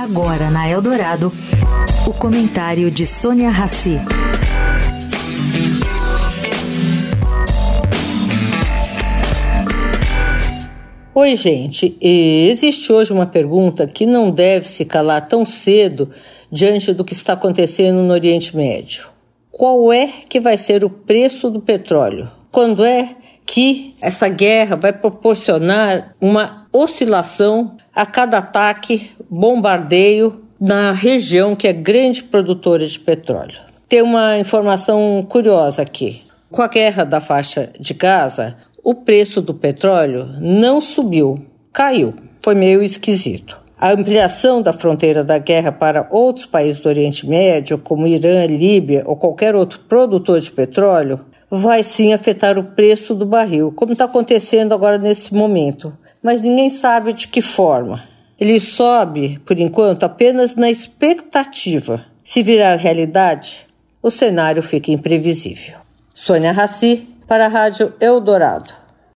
Agora na Eldorado, o comentário de Sônia Rassi. Oi, gente. Existe hoje uma pergunta que não deve se calar tão cedo diante do que está acontecendo no Oriente Médio. Qual é que vai ser o preço do petróleo? Quando é que essa guerra vai proporcionar uma oscilação a cada ataque, bombardeio na região que é grande produtora de petróleo. Tem uma informação curiosa aqui. Com a guerra da faixa de Gaza, o preço do petróleo não subiu, caiu. Foi meio esquisito. A ampliação da fronteira da guerra para outros países do Oriente Médio, como Irã, Líbia ou qualquer outro produtor de petróleo, vai sim afetar o preço do barril, como está acontecendo agora nesse momento. Mas ninguém sabe de que forma. Ele sobe, por enquanto, apenas na expectativa. Se virar realidade, o cenário fica imprevisível. Sônia Raci, para a Rádio Eldorado.